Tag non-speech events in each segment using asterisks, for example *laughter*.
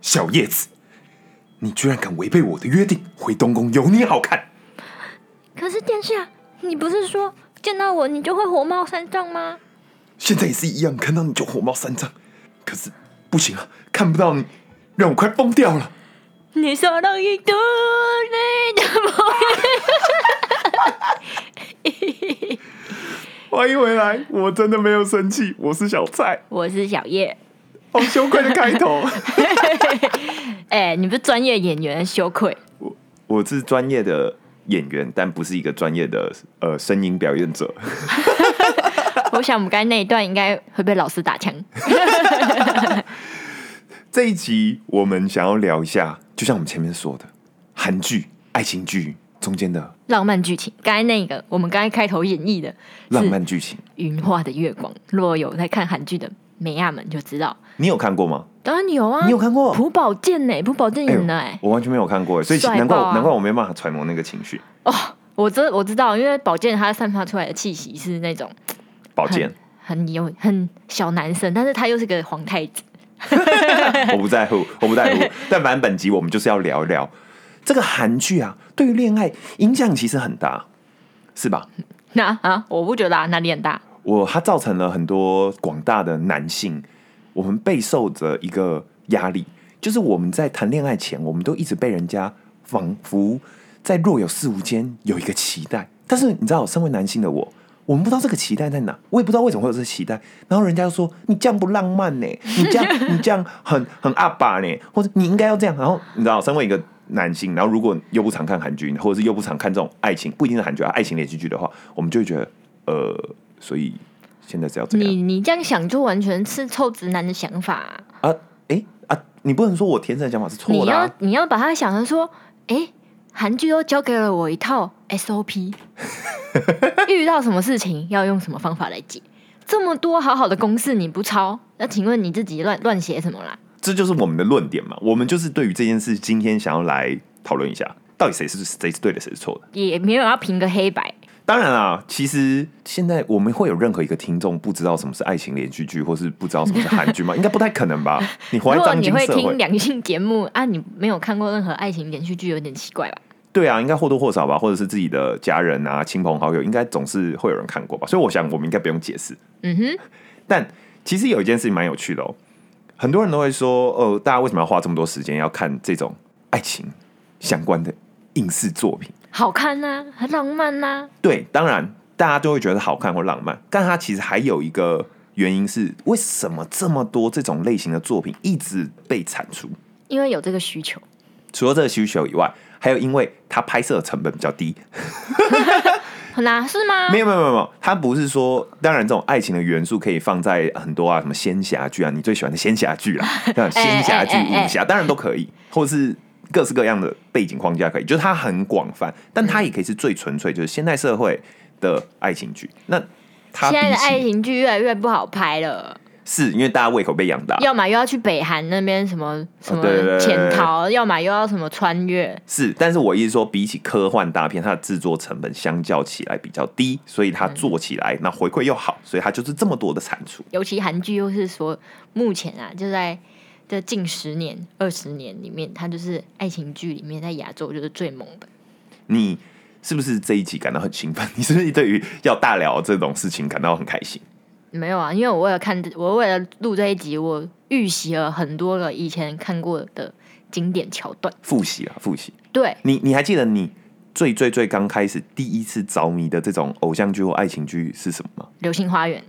小叶子，你居然敢违背我的约定，回东宫有你好看！可是殿下，你不是说见到我你就会火冒三丈吗？现在也是一样，看到你就火冒三丈。可是不行啊，看不到你，让我快疯掉了。你说了一朵泪的梦。*laughs* 欢迎回来，我真的没有生气，我是小蔡，我是小叶。好羞愧的开头。*laughs* 哎，你不是专业演员，羞愧。我我是专业的演员，但不是一个专业的呃声音表演者。*laughs* 我想我们刚才那一段应该会被老师打枪。*laughs* 这一集我们想要聊一下，就像我们前面说的，韩剧、爱情剧中间的浪漫剧情。刚才那个，我们刚才开头演绎的浪漫剧情，《云画的月光》。若有在看韩剧的美亚们就知道，你有看过吗？当然有啊，你有看过朴宝剑呢？朴宝剑演的哎，我完全没有看过，所以难怪难怪我没办法揣摩那个情绪。哦，我知我知道，因为宝剑他散发出来的气息是那种宝剑很有很小男生，但是他又是个皇太子。*laughs* 我不在乎，我不在乎。*laughs* 但反正本集我们就是要聊一聊这个韩剧啊，对于恋爱影响其实很大，是吧？那啊，我不觉得啊，哪里很大？我它造成了很多广大的男性，我们备受着一个压力，就是我们在谈恋爱前，我们都一直被人家仿佛在若有似无间有一个期待。但是你知道，身为男性的我。我们不知道这个期待在哪，我也不知道为什么会有这个期待。然后人家就说：“你这样不浪漫呢？你这样 *laughs* 你这样很很阿爸呢？或者你应该要这样。”然后你知道，身为一个男性，然后如果又不常看韩剧，或者是又不常看这种爱情，不一定是韩剧啊，爱情连续剧的话，我们就会觉得，呃，所以现在是要这样。你你这样想，就完全是臭直男的想法啊！哎啊，你不能说我天生的想法是错的。你要你要把它想成说，哎。韩剧都教给了我一套 SOP，*laughs* 遇到什么事情要用什么方法来解，这么多好好的公式你不抄，那请问你自己乱乱写什么啦？这就是我们的论点嘛，我们就是对于这件事今天想要来讨论一下，到底谁是谁是对的，谁是错的，也没有要评个黑白。当然啊，其实现在我们会有任何一个听众不知道什么是爱情连续剧，或是不知道什么是韩剧吗？*laughs* 应该不太可能吧？你活在当今社会，你会听两性节目啊？你没有看过任何爱情连续剧，有点奇怪吧？对啊，应该或多或少吧，或者是自己的家人啊、亲朋好友，应该总是会有人看过吧。所以我想，我们应该不用解释。嗯哼。但其实有一件事情蛮有趣的哦，很多人都会说，呃，大家为什么要花这么多时间要看这种爱情相关的影视作品？好看呐，很浪漫呐。对，当然大家都会觉得好看或浪漫，但它其实还有一个原因是，为什么这么多这种类型的作品一直被产出？因为有这个需求。除了这个需求以外，还有因为它拍摄成本比较低。*laughs* 哪是吗？没有没有没有没有，它不是说，当然这种爱情的元素可以放在很多啊，什么仙侠剧啊，你最喜欢的仙侠剧啊，仙侠剧、武侠当然都可以，或是。各式各样的背景框架可以，就是它很广泛，但它也可以是最纯粹，就是现代社会的爱情剧。那现在的爱情剧越来越不好拍了，是因为大家胃口被养大，要么又要去北韩那边什么什么潜逃，要么又要什么穿越。是，但是我意思说，比起科幻大片，它的制作成本相较起来比较低，所以它做起来那回馈又好，所以它就是这么多的产出。尤其韩剧又是说，目前啊就在。这近十年、二十年里面，它就是爱情剧里面在亚洲就是最猛的。你是不是这一集感到很兴奋？*laughs* 你是不是对于要大聊这种事情感到很开心？没有啊，因为我为了看，我为了录这一集，我预习了很多个以前看过的经典桥段，复习啊，复习。对，你你还记得你最最最刚开始第一次着迷的这种偶像剧或爱情剧是什么吗？流星花园。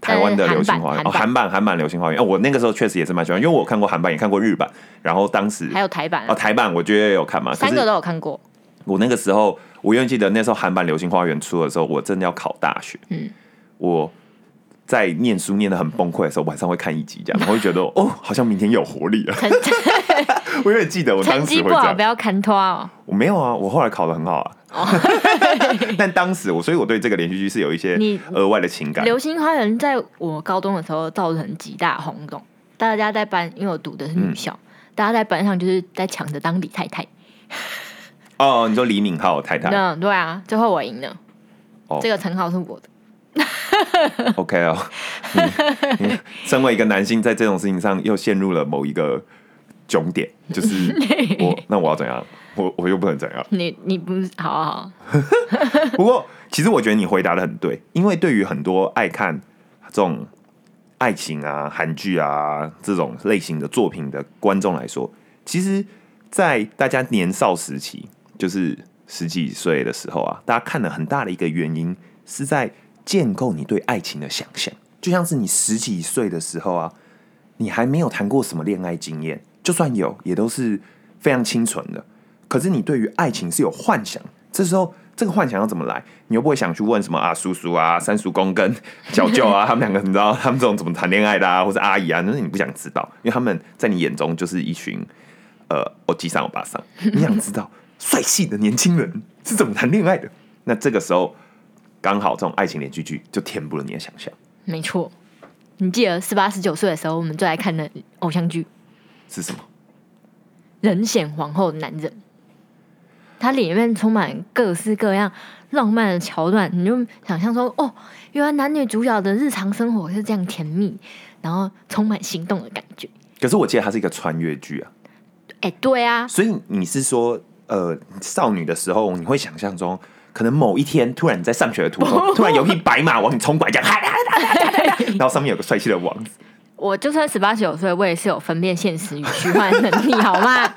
台湾的流星花园。哦，韩版韩版流星花园。哦，我那个时候确实也是蛮喜欢，因为我看过韩版，也看过日版，然后当时还有台版哦，台版我觉得也有看嘛，三个都有看过。我那个时候，我永远记得那时候韩版流星花园出的时候，我真的要考大学，嗯，我在念书念的很崩溃的时候，晚上会看一集这样，我会觉得 *laughs* 哦，好像明天有活力了。*laughs* 我有点记得我当时会这样，不要看拖哦。我没有啊，我后来考的很好啊。*laughs* 但当时我，所以我对这个连续剧是有一些额外的情感。《流星花园》在我高中的时候造成极大轰动，大家在班，因为我读的是女校，大家在班上就是在抢着当李太太。哦，你说李敏镐太太？嗯，对啊，最后我赢了。哦，这个称号是我的。*laughs* OK 哦，身为一个男性，在这种事情上又陷入了某一个窘点，就是 *laughs* 我那我要怎样？我我又不能怎样？你你不好好，*laughs* 不过，其实我觉得你回答的很对，因为对于很多爱看这种爱情啊、韩剧啊这种类型的作品的观众来说，其实，在大家年少时期，就是十几岁的时候啊，大家看了很大的一个原因是在建构你对爱情的想象，就像是你十几岁的时候啊，你还没有谈过什么恋爱经验，就算有，也都是非常清纯的。可是你对于爱情是有幻想，这时候这个幻想要怎么来？你又不会想去问什么啊叔叔啊、三叔公跟 *laughs* 小舅啊，他们两个你知道他们这种怎么谈恋爱的啊，或者阿姨啊，那是你不想知道，因为他们在你眼中就是一群呃欧吉桑欧巴桑，你想知道帅气的年轻人是怎么谈恋爱的？那这个时候刚好这种爱情连续剧就填补了你的想象，没错。你记得十八十九岁的时候，我们最爱看的偶像剧《是什么？人显皇后的男人》，它里面充满各式各样浪漫的桥段，你就想象说，哦，原来男女主角的日常生活是这样甜蜜，然后充满心动的感觉。可是我记得它是一个穿越剧啊，哎，对啊，所以你是说，呃，少女的时候，你会想象中，可能某一天突然你在上学的途中，*laughs* 突然有匹白马往你冲过来，这样，*laughs* *laughs* 然后上面有个帅气的王子。我就算十八九岁，我也是有分辨现实与虚幻的能力，好吗？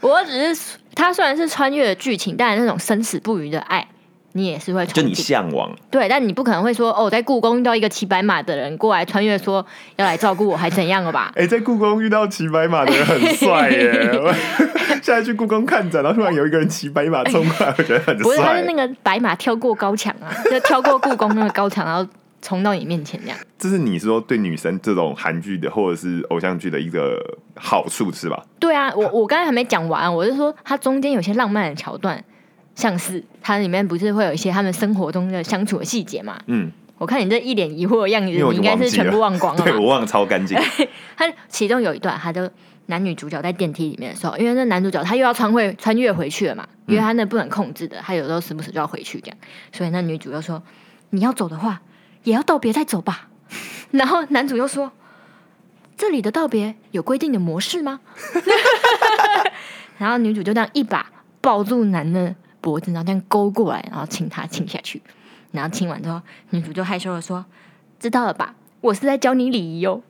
我只是他虽然是穿越的剧情，但那种生死不渝的爱，你也是会就你。向往，对，但你不可能会说哦，在故宫遇到一个骑白马的人过来穿越，说要来照顾我，还怎样了吧？*laughs* 哎、在故宫遇到骑白马的人很帅耶！我 *laughs* 现在去故宫看展，然后突然有一个人骑白马冲过来，我觉得很不是，他帅是那。个白马跳过高墙啊，*laughs* 就跳过故宫那个高墙，然后冲到你面前这样。这是你说对女生这种韩剧的或者是偶像剧的一个好处是吧？对啊，我我刚才还没讲完，我是说它中间有些浪漫的桥段，像是它里面不是会有一些他们生活中的相处的细节嘛？嗯，我看你这一脸疑惑的样子，你应该是全部忘光了 *laughs* 对。我忘超干净。他其中有一段，他就男女主角在电梯里面的时候，因为那男主角他又要穿回穿越回去了嘛，因为他那不能控制的，他有时候时不时就要回去这样，所以那女主又说：“你要走的话，也要道别再走吧。*laughs* ”然后男主又说：“这里的道别有规定的模式吗？” *laughs* 然后女主就这样一把抱住男的脖子，然后这样勾过来，然后亲他亲下去，然后亲完之后，女主就害羞的说：“知道了吧，我是在教你礼仪哦。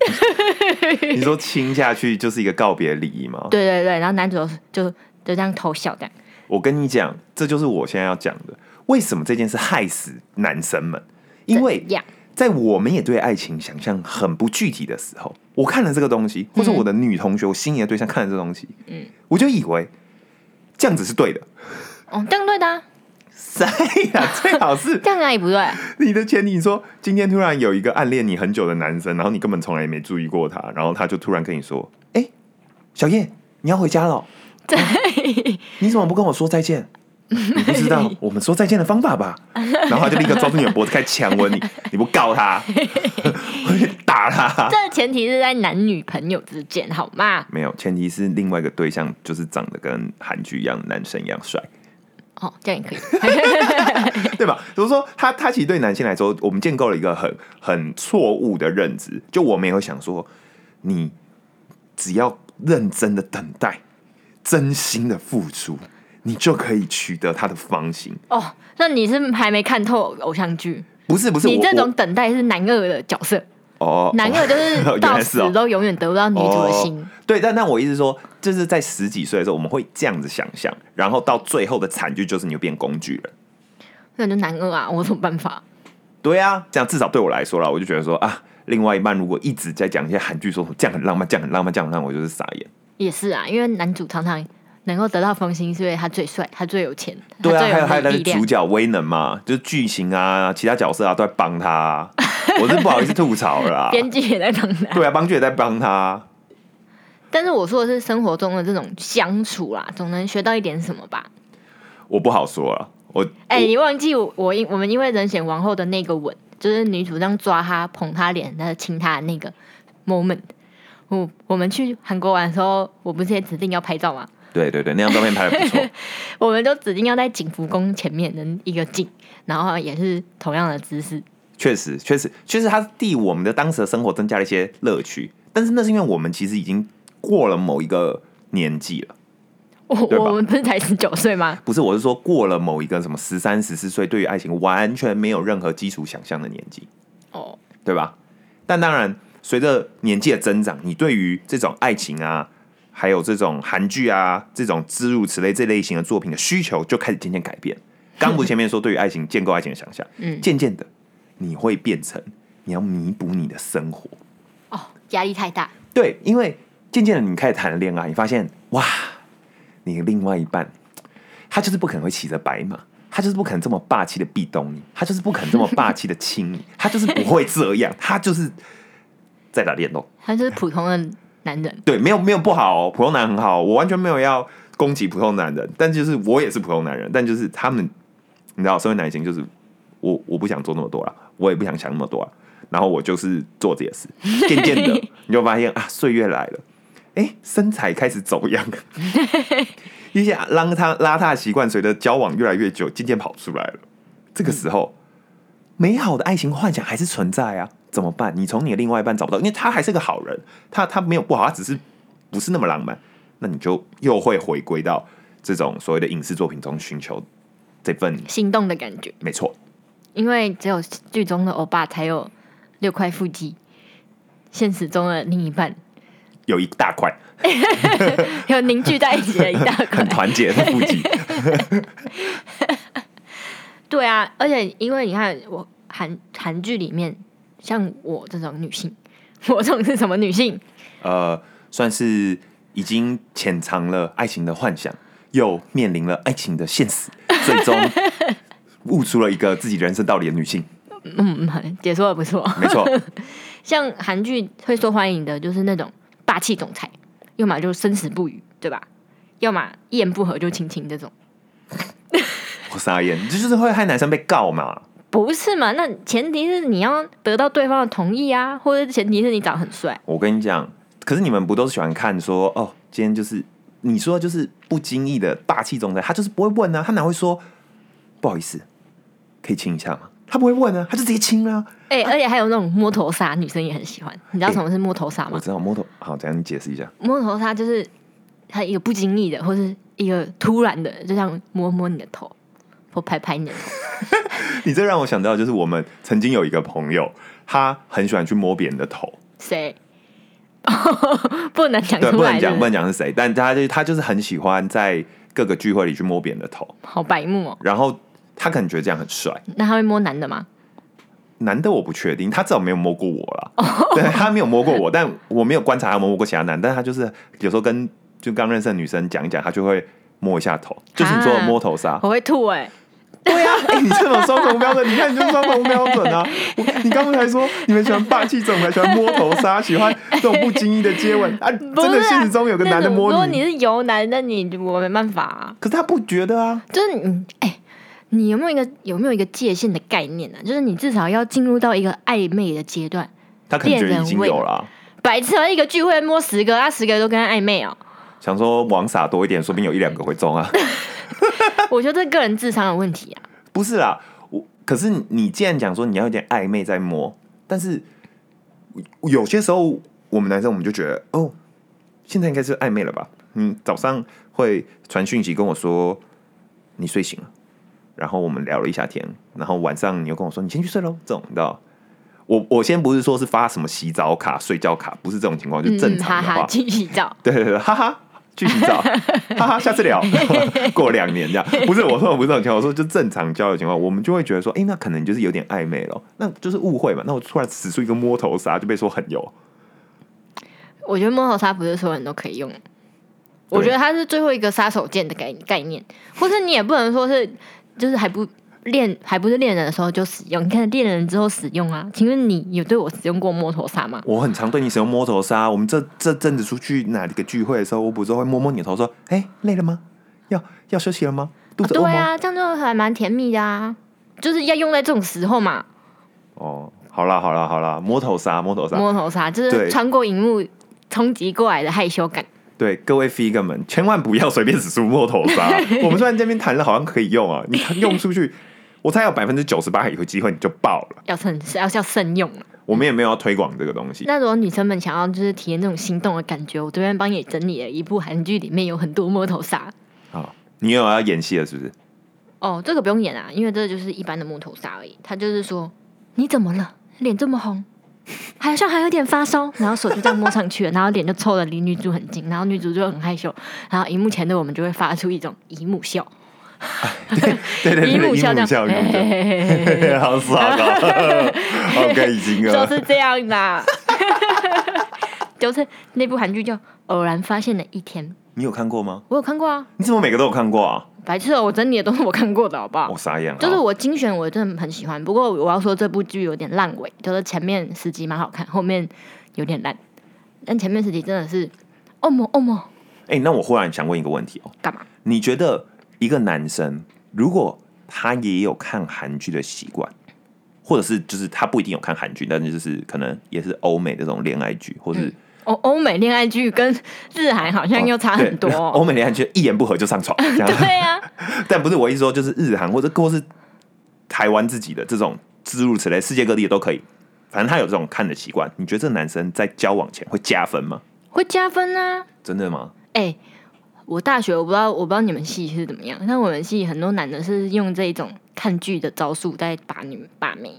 *laughs* ”你说亲下去就是一个告别礼仪吗？*laughs* 对对对，然后男主就就就这样偷笑这样。我跟你讲，这就是我现在要讲的。为什么这件事害死男生们？因为在我们也对爱情想象很不具体的时候，我看了这个东西，或者我的女同学、我心仪的对象看了这个东西，嗯，我就以为这样子是对的。哦，这样对的、啊，谁呀？*laughs* 最好是这样哪里不对？你的前提，你说今天突然有一个暗恋你很久的男生，然后你根本从来也没注意过他，然后他就突然跟你说：“哎、小叶，你要回家了哦，对，你怎么不跟我说再见？你不知道 *laughs* 我们说再见的方法吧？”然后他就立刻抓住你的脖子开始强吻你，*laughs* 你不告他，我去打他。这前提是在男女朋友之间，好吗？没有，前提是另外一个对象就是长得跟韩剧一样，男生一样帅。哦，这样也可以。*laughs* 对吧？比如说他他其实对男性来说，我们建构了一个很很错误的认知。就我们也会想说，你只要认真的等待，真心的付出，你就可以取得他的芳心。哦，那你是还没看透偶像剧？不是不是，你这种等待是男二的角色，我哦，男二就是 *laughs* 到死都永远得不到女主的心。哦对，但但我意思是说，就是在十几岁的时候，我们会这样子想象，然后到最后的惨剧就是你会变工具人。那就男二啊，我有什么办法？对啊，这样至少对我来说啦，我就觉得说啊，另外一半如果一直在讲一些韩剧，说这样很浪漫，这样很浪漫，这样很浪漫，我就是傻眼。也是啊，因为男主常常能够得到芳心，是因为他最帅，他最有钱，他对啊，最还有还有那力量个主。角威能嘛，就是剧情啊，其他角色啊都在帮他啊、*laughs* 我是不好意思吐槽了啦。编剧也在帮他，对啊，帮剧也在帮他。但是我说的是生活中的这种相处啦，总能学到一点什么吧。我不好说了，我哎、你忘记我我因我们因为人显王后的那个吻，就是女主这样抓他、捧他脸、然后亲他的那个 moment。我我们去韩国玩的时候，我不是也指定要拍照吗？对对对，那张照片拍的不错。*laughs* 我们就指定要在景福宫前面的一个景，然后也是同样的姿势。确实，确实，确实，它替我们的当时的生活增加了一些乐趣。但是那是因为我们其实已经过了某一个年纪了，我我们不是才十九岁吗？不是，我是说过了某一个什么十三、十四岁，对于爱情完全没有任何基础想象的年纪，哦，对吧？但当然，随着年纪的增长，你对于这种爱情啊，还有这种韩剧啊，这种诸如此类这类型的作品的需求，就开始渐渐改变。刚不前面说对于爱情建构爱情的想象，嗯渐渐的你会变成你要弥补你的生活，哦，压力太大，对，因为渐渐的你开始谈了恋爱，你发现哇，你的另外一半他就是不可能会骑着白马，他就是不可能这么霸气的壁咚你，他就是不可能这么霸气的亲你，他就是不会这样，他就是在打电动。*laughs* 他就是普通的男人。对，没有没有不好、哦，普通男很好，我完全没有要攻击普通男人，但就是我也是普通男人，但就是他们，你知道，身为男性就是我我不想做那么多了，我也不想想那么多了，然后我就是做这些事，渐渐的 *laughs* 你就发现啊，岁月来了，哎，身材开始走样，*laughs* 一些邋遢邋遢的习惯随着交往越来越久，渐渐跑出来了。这个时候，美好的爱情幻想还是存在啊，怎么办？你从你的另外一半找不到，因为他还是个好人，他他没有不好，他只是不是那么浪漫，那你就又会回归到这种所谓的影视作品中寻求这份，心动的感觉，没错，因为只有剧中的欧巴才有六块腹肌，现实中的另一半。有一大块。*laughs* 有凝聚在一起的一大块。*laughs* 很。团结的腹肌，*laughs* 对啊，而且因为你看我韩韩剧里面，像我这种女性，*laughs* 我这种是什么女性？呃，算是已经潜藏了爱情的幻想，又面临了爱情的现实，*laughs* 最终悟出了一个自己人生道理的女性，嗯，解说的不错。没错，*laughs* 像韩剧会受欢迎的，就是那种霸气总裁，要么就生死不渝，对吧？要么一言不合就亲亲这种，我傻眼，这就是会害男生被告嘛。不是嘛？那前提是你要得到对方的同意啊，或者前提是你长得很帅。我跟你讲，可是你们不都是喜欢看说哦，今天就是你说的就是不经意的霸气总裁，他就是不会问啊，他哪会说不好意思，可以亲一下吗？他不会问啊，他就直接亲啊。哎、而且还有那种摸头杀，女生也很喜欢。你知道什么是摸头杀吗？我知道摸头，好，怎样你解释一下？摸头杀就是他一个不经意的，或是一个突然的，就像摸摸你的头，或拍拍你的头。*laughs* 你这让我想到，就是我们曾经有一个朋友，他很喜欢去摸别人的头，谁？*laughs* 不能讲对，不能讲，不能讲是谁，但他就他就是很喜欢在各个聚会里去摸别人的头，好白目哦。然后他可能觉得这样很帅，那他会摸男的吗？男的我不确定，他至少没有摸过我啦。对他没有摸过我，但我没有观察他有摸过其他男，但他就是有时候跟就刚认识的女生讲一讲，他就会摸一下头，就是你说的摸头杀。我会吐哎、对啊、*laughs* 哎你这种双重标准，你看你就是双重标准啊！我你刚才说你们喜欢霸气总裁，喜欢摸头杀，喜欢这种不经意的接吻啊！真的现实中有个男的摸你，如果你是油男，那你我没办法啊。可是他不觉得啊。就是你哎、你有没有一个有没有一个界限的概念呢、啊？就是你至少要进入到一个暧昧的阶段。他可能已经有了啊、白痴啊！一个聚会摸十个，他十个都跟他暧昧哦。想说网撒多一点，说不定有一两个会中啊。*laughs* 我觉得这个人智商有问题啊。不是啦，我可是你既然讲说你要有点暧昧在摸，但是有些时候我们男生我们就觉得哦，现在应该是暧昧了吧？你早上会传讯息跟我说你睡醒了，然后我们聊了一下天，然后晚上你又跟我说你先去睡喽，这种你知道。*laughs* 我我先不是说是发什么洗澡卡、睡觉卡，不是这种情况，就正常的话，*laughs* 哈，去洗澡。对对对，哈哈，去洗澡，*laughs* 哈哈，下次聊。*laughs* 过两年这样，不是我说的不是这种情况，我说就正常交友情况，我们就会觉得说，哎、那可能就是有点暧昧了，那就是误会嘛。那我突然使出一个摸头杀，就被说很油。我觉得摸头杀不是所有人都可以用，我觉得它是最后一个杀手锏的概概念，或是你也不能说是就是还不恋还不是恋人的时候就使用，你看恋人之后使用啊？请问你有对我使用过摸头杀吗？我很常对你使用摸头杀，我们这这阵子出去哪里个聚会的时候，我不是会摸摸你的头，说，哎、累了吗？要要休息了吗？肚子饿吗？对啊，这样就还蛮甜蜜的啊，就是要用在这种时候嘛。哦，好啦好啦好啦，摸头杀摸头杀，摸头杀就是穿过荧幕冲击过来的害羞感。对各位 figure 们，千万不要随便使出摸头杀。我们虽然这边谈了，好像可以用啊，你用出去，我猜有百分之九十八有机会你就爆了。要慎是要要慎用了。我们也没有要推广这个东西。那如果女生们想要就是体验这种心动的感觉，我这边帮你整理了一部韩剧，里面有很多摸头杀。好，你有要演戏了是不是？哦，这个不用演啊，因为这就是一般的摸头杀而已。他就是说你怎么了，脸这么红，好像还有点发烧，然后手就这样摸上去了，然后脸就凑的离女主很近，然后女主就很害羞，然后荧幕前的我们就会发出一种姨母笑，对 *laughs* 对对，姨母笑这样，*laughs* 好爽啊！*laughs* 好开心啊！就是这样的，就是那部韩剧叫《偶然发现的一天》，你有看过吗？我有看过啊。你怎么每个都有看过啊？白痴哦，我整理的都是我看过的，好不好我？傻眼了。就是我精选，我真的很喜欢。不过我要说这部剧有点烂尾，就是前面十集蛮好看，后面有点烂。但前面十集真的是，哦莫哦莫，哎、那我忽然想问一个问题哦，干嘛？你觉得一个男生如果他也有看韩剧的习惯，或者是就是他不一定有看韩剧，但是就是可能也是欧美的这种恋爱剧，或是欧欧美恋爱剧跟日韩好像又差很多、*laughs* 对欧美恋爱剧一言不合就上床。*laughs* 对啊，*laughs* 但不是我意思说，就是日韩或者或是台湾自己的这种诸如此类，世界各地的都可以。反正他有这种看的习惯，你觉得这个男生在交往前会加分吗？会加分啊。真的吗？哎、我大学我不知道，我不知道你们系是怎么样，但我们系很多男的是用这种看剧的招数在把女把妹，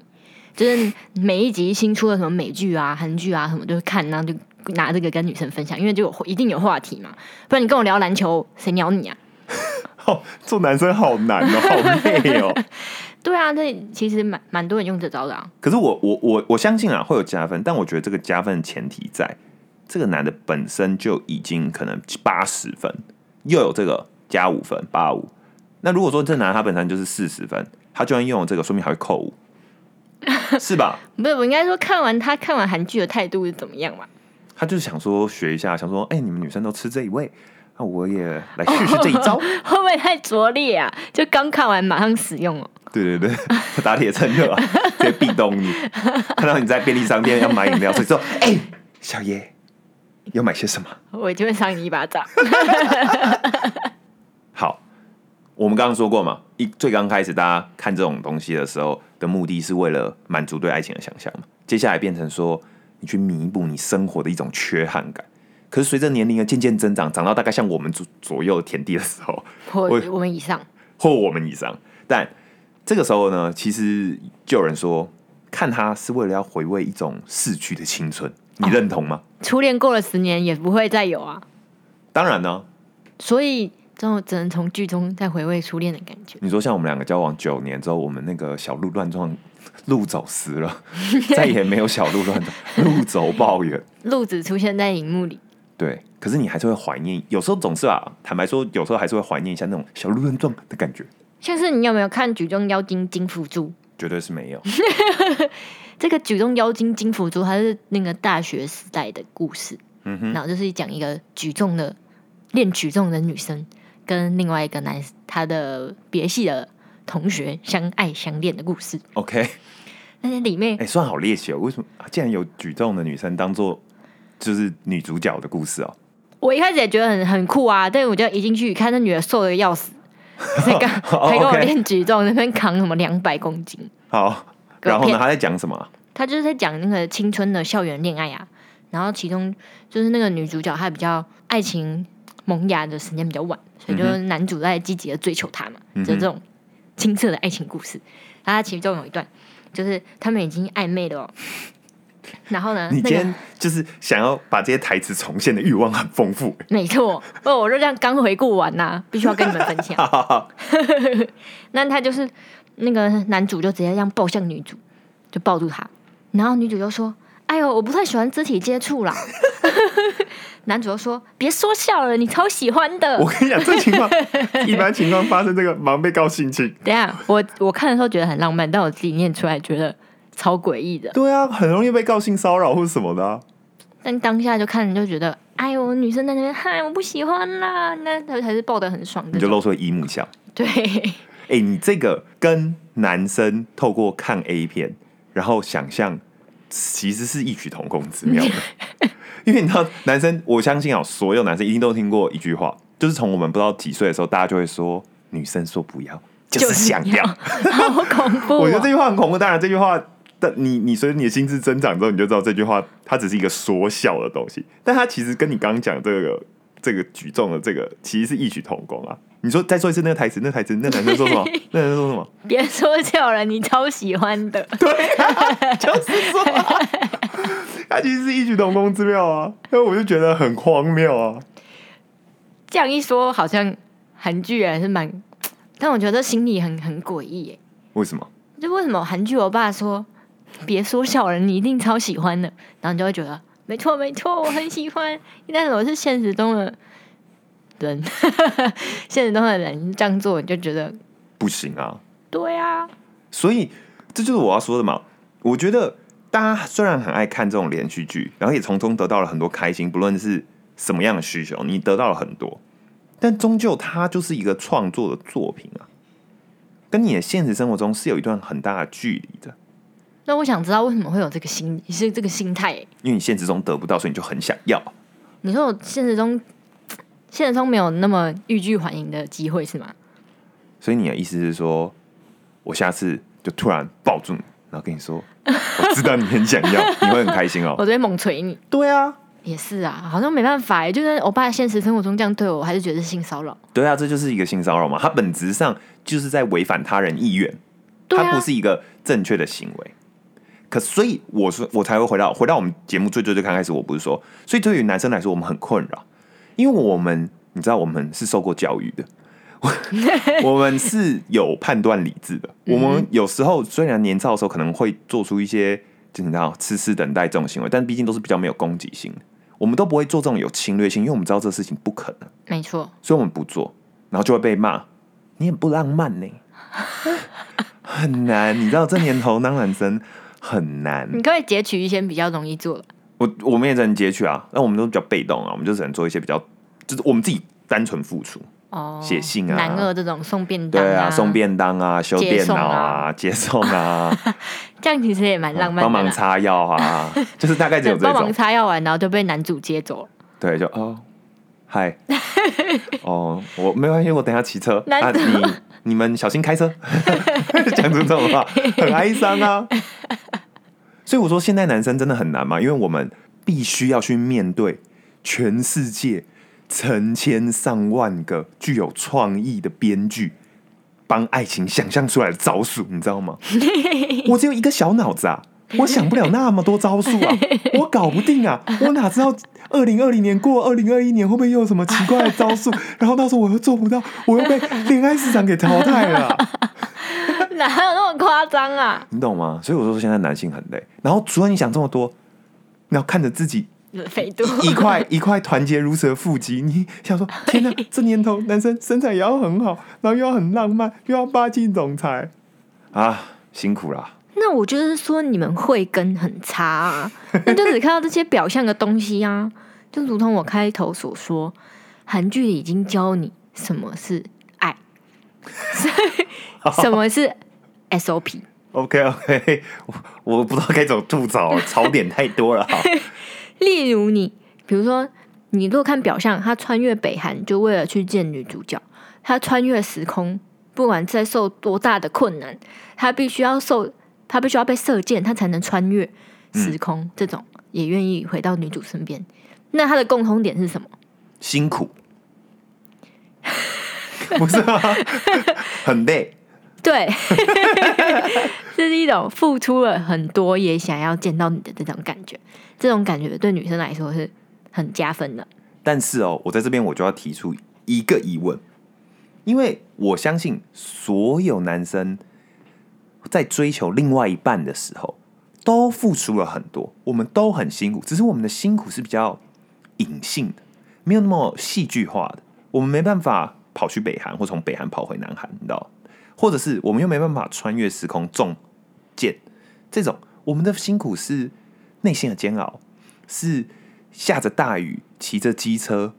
就是每一集新出的什么美剧啊、韩剧啊什么，就是看，然后就拿这个跟女生分享，因为就有一定有话题嘛，不然你跟我聊篮球，谁鸟你啊？*laughs* 哦，做男生好难哦，好累哦。*laughs* 对啊，这其实蛮蛮多人用这招的啊。可是我我我我相信啊会有加分，但我觉得这个加分的前提在这个男的本身就已经可能八十分，又有这个加五分八五。那如果说这男的他本身就是四十分，他居然用了这个，说明还会扣五，*laughs* 是吧？不是，我应该说看完他看完韩剧的态度是怎么样嘛？他就是想说学一下，想说哎、你们女生都吃这一味，那我也来试试这一招。*laughs* 会不会太拙劣啊？就刚看完马上使用哦。对对对，*laughs* 打铁趁热啊，直接壁咚你。看到你在便利商店要买饮料，所以说哎、小爷要买些什么？我就会赏你一巴掌。*laughs* 好，我们刚刚说过嘛，一最刚开始大家看这种东西的时候的目的是为了满足对爱情的想象嘛，接下来变成说你去弥补你生活的一种缺憾感。可是随着年龄的渐渐增长，长到大概像我们左左右的田地的时候，或我我们以上，或我们以上，但这个时候呢，其实就有人说，看它是为了要回味一种逝去的青春，你认同吗？初恋过了十年也不会再有啊。当然呢，所以之后只能从剧中再回味初恋的感觉。你说像我们两个交往九年之后，我们那个小鹿乱撞，路走失了，*laughs* 再也没有小鹿乱撞，*laughs* 路走抱怨。路只出现在荧幕里，对，可是你还是会怀念，有时候总是啊，坦白说，有时候还是会怀念一下那种小鹿乱撞的感觉。像是你有没有看《举重妖精金福珠》？绝对是没有，*laughs* 这个《举重妖精金福珠》它是那个大学时代的故事，嗯哼，然后就是讲一个举重的练举重的女生跟另外一个男他的别系的同学相爱相恋的故事。OK，但是里面哎、算好猎奇哦，为什么竟然有举重的女生当做就是女主角的故事哦？我一开始也觉得很很酷啊，但是我就一进去看，那女的瘦的要死，还跟 *laughs* 哦还跟我练举重，那边扛什么两百公斤。好，然后呢，他在讲什么啊？他就是在讲那个青春的校园恋爱啊，然后其中就是那个女主角她比较爱情萌芽的时间比较晚，所以就是男主在积极的追求她嘛，嗯就是这种青涩的爱情故事。然后其中有一段就是他们已经暧昧了、哦，然后呢，那个你今天就是想要把这些台词重现的欲望很丰富。没错，哦，我就这样刚回顾完呐、必须要跟你们分享。*laughs* *laughs* 那他就是那个男主就直接这样抱向女主，就抱住她，然后女主就说：“哎呦，我不太喜欢肢体接触啦。*laughs* ”男主就说：“别说笑了，你超喜欢的。我跟你讲，这情况一般情况发生这个忙被告性侵。”等下，我我看的时候觉得很浪漫，但我自己念出来觉得超诡异的。对啊，很容易被告性骚扰或者什么的、啊。但当下就看就觉得，哎呦，女生在那边嗨，我不喜欢啦，那他还是抱得很爽的。你就露出了姨母笑。*laughs* 对，哎、你这个跟男生透过看 A 片，然后想象，其实是异曲同工之妙的。*laughs* 因为你知道，男生，我相信啊，所有男生一定都听过一句话，就是从我们不知道几岁的时候，大家就会说，女生说不要，就是想要。*laughs* 好恐怖、哦！我觉得这句话很恐怖。当然，这句话的你你随着你的心智增长之后，你就知道这句话它只是一个说笑的东西，但它其实跟你刚刚讲这个这个举重的这个其实是异曲同工啊。你说再说一次那个台词，那台词，那男生说什么？那男生说什么？别说笑了，你超喜欢的。对、啊，就是说，*laughs* 它其实是异曲同工之妙啊。那我就觉得很荒谬啊。这样一说，好像韩剧还是蛮，但我觉得心里很很诡异耶。为什么？就为什么韩剧我爸说别说小人，你一定超喜欢的，然后你就会觉得没错没错，我很喜欢。但是我是现实中的人，*laughs* 现实中的人这样做，你就觉得不行啊。对啊，所以这就是我要说的嘛。我觉得大家虽然很爱看这种连续剧，然后也从中得到了很多开心，不论是什么样的需求，你得到了很多，但终究它就是一个创作的作品啊，跟你的现实生活中是有一段很大的距离的。那我想知道为什么会有这个心，是这个心态？因为你现实中得不到，所以你就很想要。你说我现实中，现实中没有那么欲拒还迎的机会是吗？所以你的意思是说，我下次就突然抱住你，然后跟你说，我知道你很想要，你会很开心哦。我直接猛捶你。对啊，也是啊，好像没办法哎，就是我爸现实生活中这样对我，我还是觉得是性骚扰。对啊，这就是一个性骚扰嘛，它本质上就是在违反他人意愿，他不是一个正确的行为。可所以我说，我才会回到回到我们节目最最最刚开始，我不是说，所以对于男生来说，我们很困扰，因为我们你知道，我们是受过教育的，*laughs* 我们是有判断理智的。我们有时候虽然年少的时候可能会做出一些，就你知道痴痴等待这种行为，但毕竟都是比较没有攻击性的，我们都不会做这种有侵略性，因为我们知道这事情不可能。没错，所以我们不做，然后就会被骂，你很不浪漫呢，很难。你知道这年头当男生很难。你可以截取一些比较容易做的。我我们也只能截取啊，那我们都比较被动啊，我们就只能做一些比较，就是我们自己单纯付出，哦，写信啊男二这种送便当、对啊，送便当啊，修电脑接送啊啊，接送啊，*laughs* 这样其实也蛮浪漫的。帮忙擦药啊，就是大概只有这种帮忙。擦药完，然后就被男主接走了。对，就哦，嗨，*laughs* 哦，我没关系，我等一下骑车那啊，你你们小心开车，*laughs* 讲出这种话很哀伤啊。所以我说，现在男生真的很难嘛，因为我们必须要去面对全世界成千上万个具有创意的编剧帮爱情想象出来的招数，你知道吗？*laughs* 我只有一个小脑子啊，我想不了那么多招数啊，*laughs* 我搞不定啊，我哪知道二零二零年过二零二一年会不会又有什么奇怪的招数？*laughs* 然后到时候我又做不到，我又被恋爱市场给淘汰了啊、*laughs* 哪有那么夸张啊？你懂吗？所以我说现在男性很累，然后除了你想这么多，然后看着自己肥多一块一块团结如此的腹肌，你想说天哪，*laughs* 这年头男生身材也要很好，然后又要很浪漫，又要霸气总裁啊，辛苦啦。那我就是说你们慧根很差啊，*laughs* 那就只看到这些表象的东西啊，就如同我开头所说，韩剧已经教你什么是爱，所以什么是 SOP。*laughs* OK OK，我我不知道该怎么吐槽，*laughs* 槽点太多了哈。*laughs* 例如你，比如说你如果看表象，他穿越北韩就为了去见女主角，他穿越时空，不管再受多大的困难，他必须要受，他必须要被射箭，他才能穿越时空。这种也愿意回到女主身边，那他的共通点是什么？辛苦，不是吗？很累，对，*laughs* 这是一种付出了很多也想要见到你的这种感觉，这种感觉对女生来说是很加分的。但是哦，我在这边我就要提出一个疑问，因为我相信所有男生在追求另外一半的时候，都付出了很多，我们都很辛苦，只是我们的辛苦是比较隐性的，没有那么戏剧化的。我们没办法跑去北韩，或从北韩跑回南韩，你知道？或者是我们又没办法穿越时空中箭，这种我们的辛苦是内心的煎熬，是下着大雨，骑着机车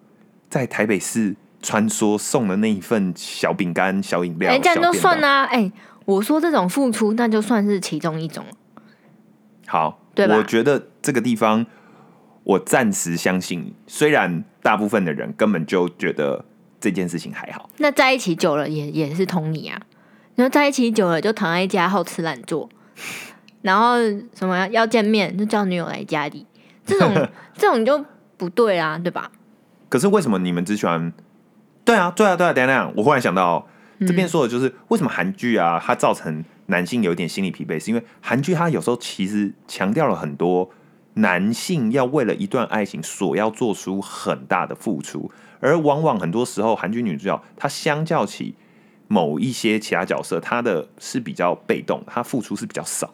在台北市穿梭送的那一份小饼干、小饮料。哎、这样就算啦、哎、我说这种付出，那就算是其中一种。好，对吧我觉得这个地方，我暂时相信你。虽然大部分的人根本就觉得这件事情还好，那在一起久了也也是同理啊。然后在一起久了就躺在家好吃懒做，然后什么要见面就叫女友来家里，这种 *laughs* 这种就不对啊，对吧？可是为什么你们只喜欢？对啊，对啊，对啊，等下等我忽然想到，这边说的就是为什么韩剧啊，它造成男性有一点心理疲惫，是因为韩剧它有时候其实强调了很多男性要为了一段爱情所要做出很大的付出，而往往很多时候韩剧女主角她相较起某一些其他角色，他的是比较被动，他付出是比较少。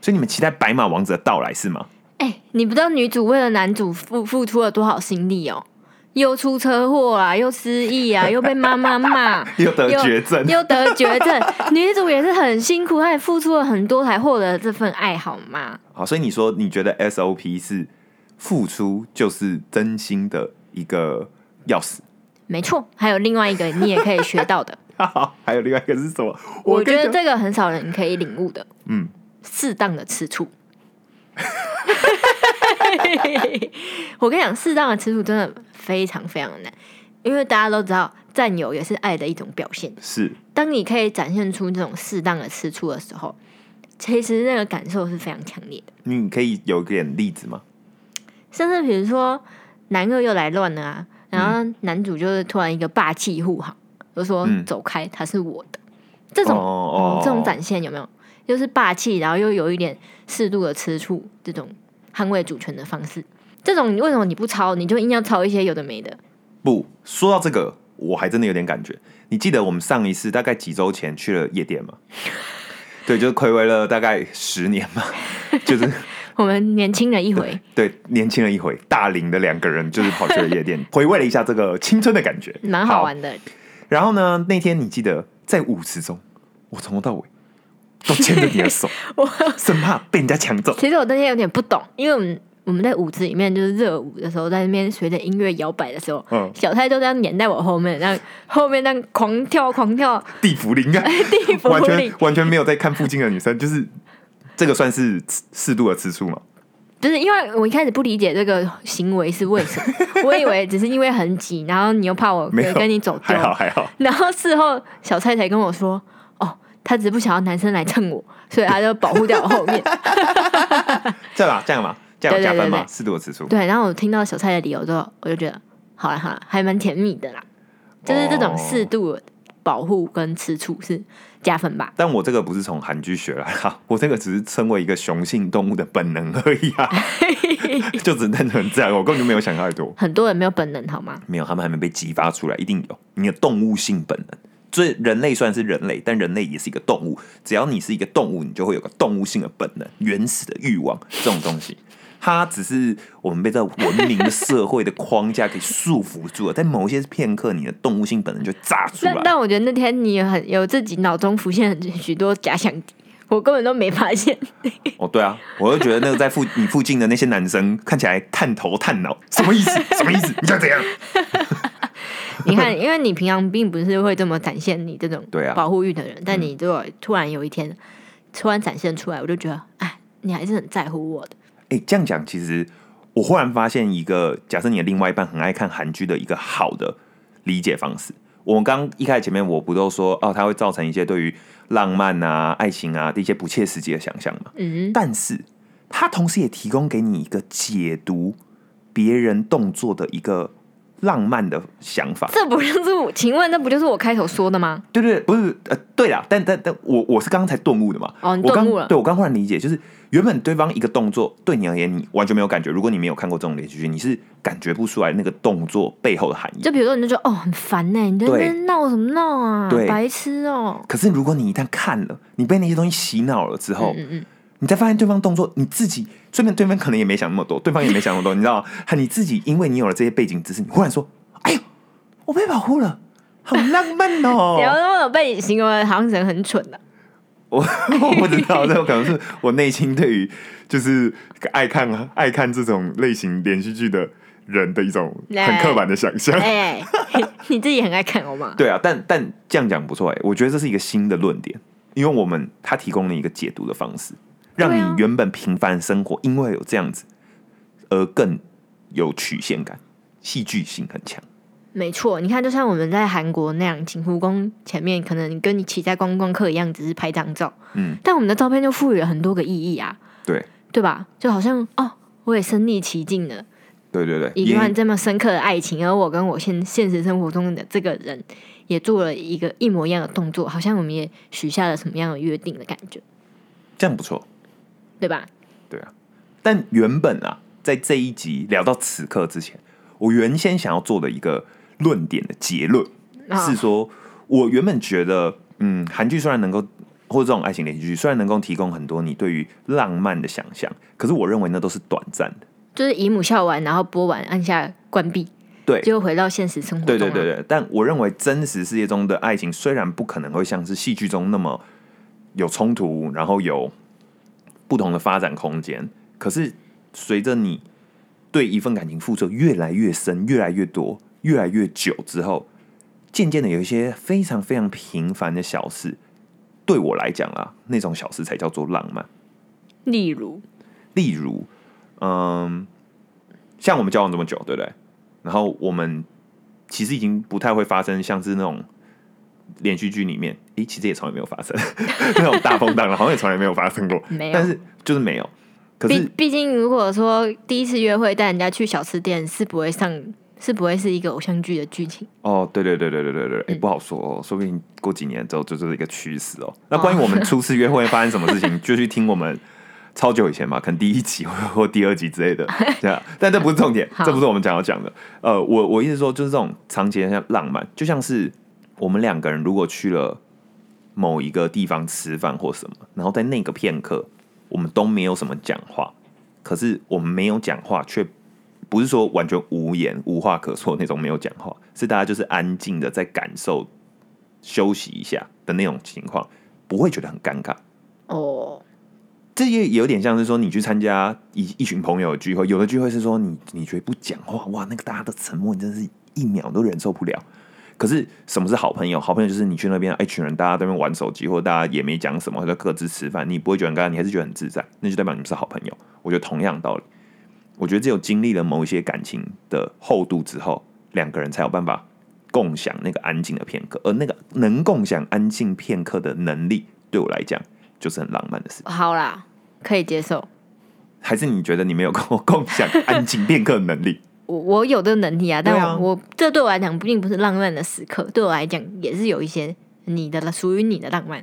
所以你们期待白马王子的到来是吗？哎、你不知道女主为了男主付付出了多少心力哦，又出车祸啊，又失忆啊，*laughs* 又被妈妈骂，又得绝症，又得绝症，*laughs* 女主也是很辛苦，她也付出了很多才获得这份爱，好吗？好，所以你说你觉得 SOP 是付出就是真心的一个钥匙？没错，还有另外一个你也可以学到的，*laughs* 还有另外一个是什么？我觉得这个很少人可以领悟的，嗯，适当的吃醋。*laughs* 我跟你讲，适当的吃醋真的非常非常难，因为大家都知道，占有也是爱的一种表现。是当你可以展现出这种适当的吃醋的时候，其实那个感受是非常强烈的。你可以有点例子吗？甚至比如说男二又来乱了啊，然后男主就是突然一个霸气护航，就说嗯走开，他是我的。这种这种展现有没有？就是霸气，然后又有一点适度的吃醋，这种捍卫主权的方式。这种为什么你不抄，你就硬要抄一些有的没的？不说到这个，我还真的有点感觉。你记得我们上一次大概几周前去了夜店吗？*laughs* 对，就是暌违了大概十年嘛，就是 *laughs* 我们年轻了一回，对年轻了一回，大龄的两个人就是跑去了夜店，*laughs* 回味了一下这个青春的感觉，蛮好玩的。然后呢，那天你记得在舞池中，我从头到尾都牵着你的手，*laughs* 我生怕被人家抢走。其实我那天有点不懂，因为我们我们在舞池里面就是热舞的时候，在那边随着音乐摇摆的时候，嗯。小蔡就这样黏在我后面，然后后面那样狂跳狂跳，地府灵啊，地府完全完全没有在看附近的女生，就是这个算是适适度的吃醋吗？不是因为我一开始不理解这个行为是为什么，*laughs* 我以为只是因为很挤，然后你又怕我跟你走丢还，好还好。然后事后小蔡才跟我说，哦，他只是不想要男生来蹭我，*laughs* 所以他就保护掉我后面。*laughs* 这样吧，这样吧，这样有加分嘛？适度的吃醋。对，然后我听到小蔡的理由之后，我就觉得好了好了，还蛮甜蜜的啦，就是这种哦适度的保护跟吃醋是加分吧。但我这个不是从韩剧学来的，*laughs* 我这个只是身为一个雄性动物的本能而已啊，*laughs* 就只单纯这样，我根本就没有想太多。很多人没有本能好吗？没有，他们还没被激发出来，一定有你的动物性本能。所以人类虽然是人类，但人类也是一个动物。只要你是一个动物，你就会有个动物性的本能、原始的欲望这种东西。它只是我们被这文明的社会的框架给束缚住了，*laughs* 在某些片刻，你的动物性本能就炸出来。但但我觉得那天你有很有自己脑中浮现很许多假想敌，我根本都没发现。*laughs* 哦，对啊，我就觉得那个在附你附近的那些男生看起来探头探脑，什么意思？*laughs* 什么意思？你想怎样？你看，因为你平常并不是会这么展现你这种对啊保护欲的人，但你如果突然有一天突然展现出来，我就觉得，哎，你还是很在乎我的。哎、这样讲，其实我忽然发现一个，假设你的另外一半很爱看韩剧的一个好的理解方式。我们刚一开始前面我不都说哦，它会造成一些对于浪漫啊、爱情啊的一些不切实际的想象嘛？嗯，但是它同时也提供给你一个解读别人动作的一个浪漫的想法。这不就是我？请问那不就是我开头说的吗？对对对，不是呃，对啦，但但但我我是刚刚才顿悟的嘛。哦你顿悟了对我刚忽然理解，就是原本对方一个动作对你而言你完全没有感觉，如果你没有看过这种连续剧，你是感觉不出来那个动作背后的含义。就比如说，你就觉得哦很烦呢、你在那边闹什么闹啊？对白痴哦、可是如果你一旦看了，你被那些东西洗脑了之后，嗯嗯，你再发现对方动作，你自己顺便对方可能也没想那么多，对方也没想那么多，你知道吗？*laughs* 你自己因为你有了这些背景知识，你忽然说：“哎呦，我被保护了，好浪漫哦然后那种被你形容的好像人很蠢的、我 *laughs* 我不知道，这有可能是我内心对于就是爱看爱看这种类型连续剧的人的一种很刻板的想象。哎、*laughs* 你自己很爱看好吗？对啊，但但这样讲不错哎，我觉得这是一个新的论点，因为我们他提供了一个解读的方式，让你原本平凡生活因为有这样子而更有曲线感，戏剧性很强。没错，你看，就像我们在韩国那样，景福宫前面，可能跟你骑在观光客一样，只是拍张照，嗯，但我们的照片就赋予了很多个意义啊，对。对吧？就好像哦，我也身临其境了。对对对，一段这么深刻的爱情，而我跟我现现实生活中的这个人也做了一个一模一样的动作，好像我们也许下了什么样的约定的感觉，这样不错。对吧？对啊，但原本啊，在这一集聊到此刻之前，我原先想要做的一个论点的结论、啊是说，我原本觉得，嗯，韩剧虽然能够或者这种爱情连续剧虽然能够提供很多你对于浪漫的想象，可是我认为那都是短暂的。就是姨母笑完，然后播完按下关闭，对，就回到现实生活。对对对对，但我认为真实世界中的爱情虽然不可能会像是戏剧中那么有冲突，然后有不同的发展空间，可是随着你对一份感情付出越来越深、越来越多、越来越久之后，渐渐的有一些非常非常平凡的小事，对我来讲啊，那种小事才叫做浪漫。例如，例如，嗯，像我们交往这么久，对不对？然后我们其实已经不太会发生像是那种连续剧里面，诶，其实也从来没有发生 *laughs* 那种大风大浪，好像也从来没有发生过。没有但是就是没有。可毕是毕竟，如果说第一次约会带人家去小吃店，是不会上，是不会是一个偶像剧的剧情。哦，对对对对对对对，嗯诶，不好说哦，说不定过几年之后这就是一个趋势哦。那关于我们初次约会发生什么事情，*laughs* 就去听我们。超久以前嘛，可能第一集或 *laughs* 或第二集之类的，这样，但这不是重点，好这不是我们讲要讲的。呃，我我意思说，就是这种长期的像浪漫，就像是我们两个人如果去了某一个地方吃饭或什么，然后在那个片刻，我们都没有什么讲话，可是我们没有讲话，却不是说完全无言无话可说那种没有讲话，是大家就是安静的在感受休息一下的那种情况，不会觉得很尴尬。哦，这也有点像是说，你去参加一一群朋友的聚会，有的聚会是说你你觉得不讲话，哇，那个大家的沉默，你真的是一秒都忍受不了。可是什么是好朋友？好朋友就是你去那边一群人，大家在那边玩手机，或者大家也没讲什么，或者各自吃饭，你不会觉得很尴尬，你还是觉得很自在，那就代表你们是好朋友。我觉得同样道理，我觉得只有经历了某一些感情的厚度之后，两个人才有办法共享那个安静的片刻，而那个能共享安静片刻的能力，对我来讲就是很浪漫的事。好啦，可以接受。还是你觉得你没有跟我共享安静片刻的能力？我我有这个能力啊，但我,、啊。我这对我来讲并不是浪漫的时刻，对我来讲也是有一些你的属于你的浪漫，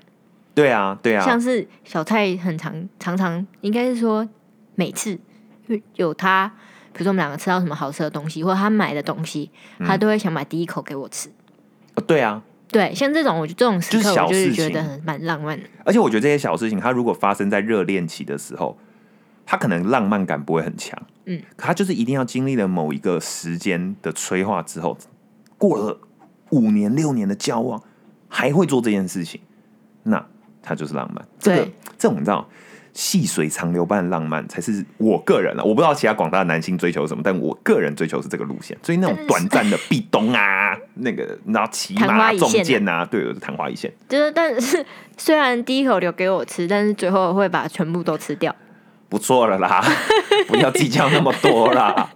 对啊，对啊，像是小蔡很常常常应该是说每次有他，比如说我们两个吃到什么好吃的东西，或者他买的东西，嗯。他都会想买第一口给我吃。哦对啊，对，像这种我觉得这种时就是刻，我就是觉得很蛮浪漫的。而且我觉得这些小事情，它如果发生在热恋期的时候，它可能浪漫感不会很强，嗯，可他就是一定要经历了某一个时间的催化之后，过了五年六年的交往，还会做这件事情，那他就是浪漫。这个这种你知道。细水长流般的浪漫才是我个人啊，我不知道其他广大的男性追求什么，但我个人追求是这个路线。所以那种短暂的壁咚啊，*laughs* 那个然后骑马、啊、中箭啊，对，就是昙花一现。就是，但是 *laughs* 虽然第一口留给我吃，但是最后会把全部都吃掉。不错了啦，*laughs* 不要计较那么多啦。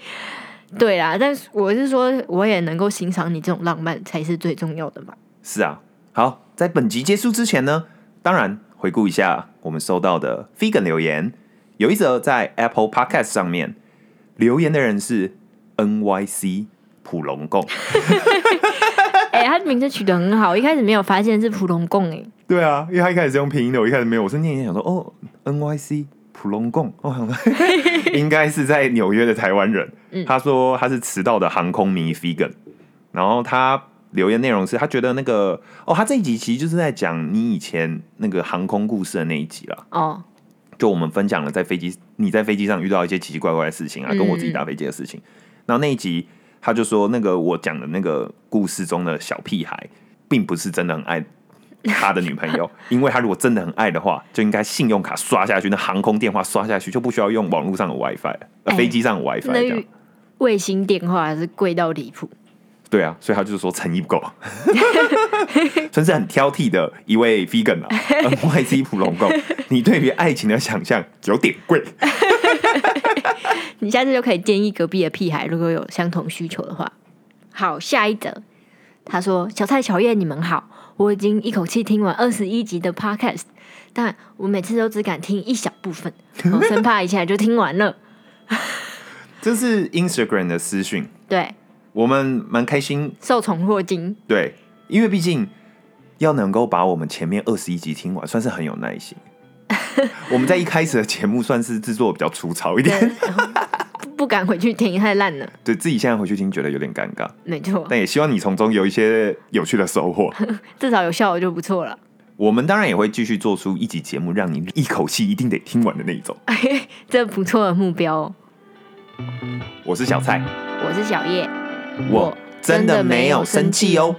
*laughs* 对啦，但是我是说，我也能够欣赏你这种浪漫才是最重要的嘛。是啊，好，在本集结束之前呢，当然回顾一下我们收到的 Figan 留言，有一则在 Apple Podcast 上面留言的人是 NYC 普龙贡。*laughs* 哎、他名字取得很好，一开始没有发现是普龙贡哎。对啊，因为他一开始是用拼音的，我一开始没有，我是念一念想说哦，NYC 普隆贡，*laughs* 我想说应该是在纽约的台湾人。他说他是迟到的航空迷 Figan，然后他留言内容是他觉得那个哦，他这一集其实就是在讲你以前那个航空故事的那一集了。哦，就我们分享了在飞机你在飞机上遇到一些奇奇怪怪的事情啊，嗯跟我自己搭飞机的事情。然后那一集他就说，那个我讲的那个故事中的小屁孩，并不是真的很爱他的女朋友，*laughs* 因为他如果真的很爱的话，就应该信用卡刷下去，那航空电话刷下去，就不需要用网络上的 WiFi，了呃哎飞机上的 WiFi 这样那。卫星电话是贵到离谱。对啊，所以他就是说诚意不够，*laughs* 真是很挑剔的一位 vegan 啊，*laughs* NYC 普龙贡，你对于爱情的想象有点贵。你下次就可以建议隔壁的屁孩，如果有相同需求的话。好，下一则，他说：“小蔡、小叶，你们好，我已经一口气听完二十一集的 podcast，但我每次都只敢听一小部分，我 *laughs* 生怕一下就听完了。这是 Instagram 的私讯，*laughs* 对，我们蛮开心，受宠若惊。对，因为毕竟要能够把我们前面二十一集听完，算是很有耐心。*laughs* 我们在一开始的节目算是制作比较粗糙一点，对不不敢回去听，太烂了。对自己现在回去听觉得有点尴尬，没错，但也希望你从中有一些有趣的收获。*laughs* 至少有效果就不错了。我们当然也会继续做出一集节目，让你一口气一定得听完的那一种。*laughs* 这不错的目标哦。我是小蔡，我是小叶，我真的没有生气哦。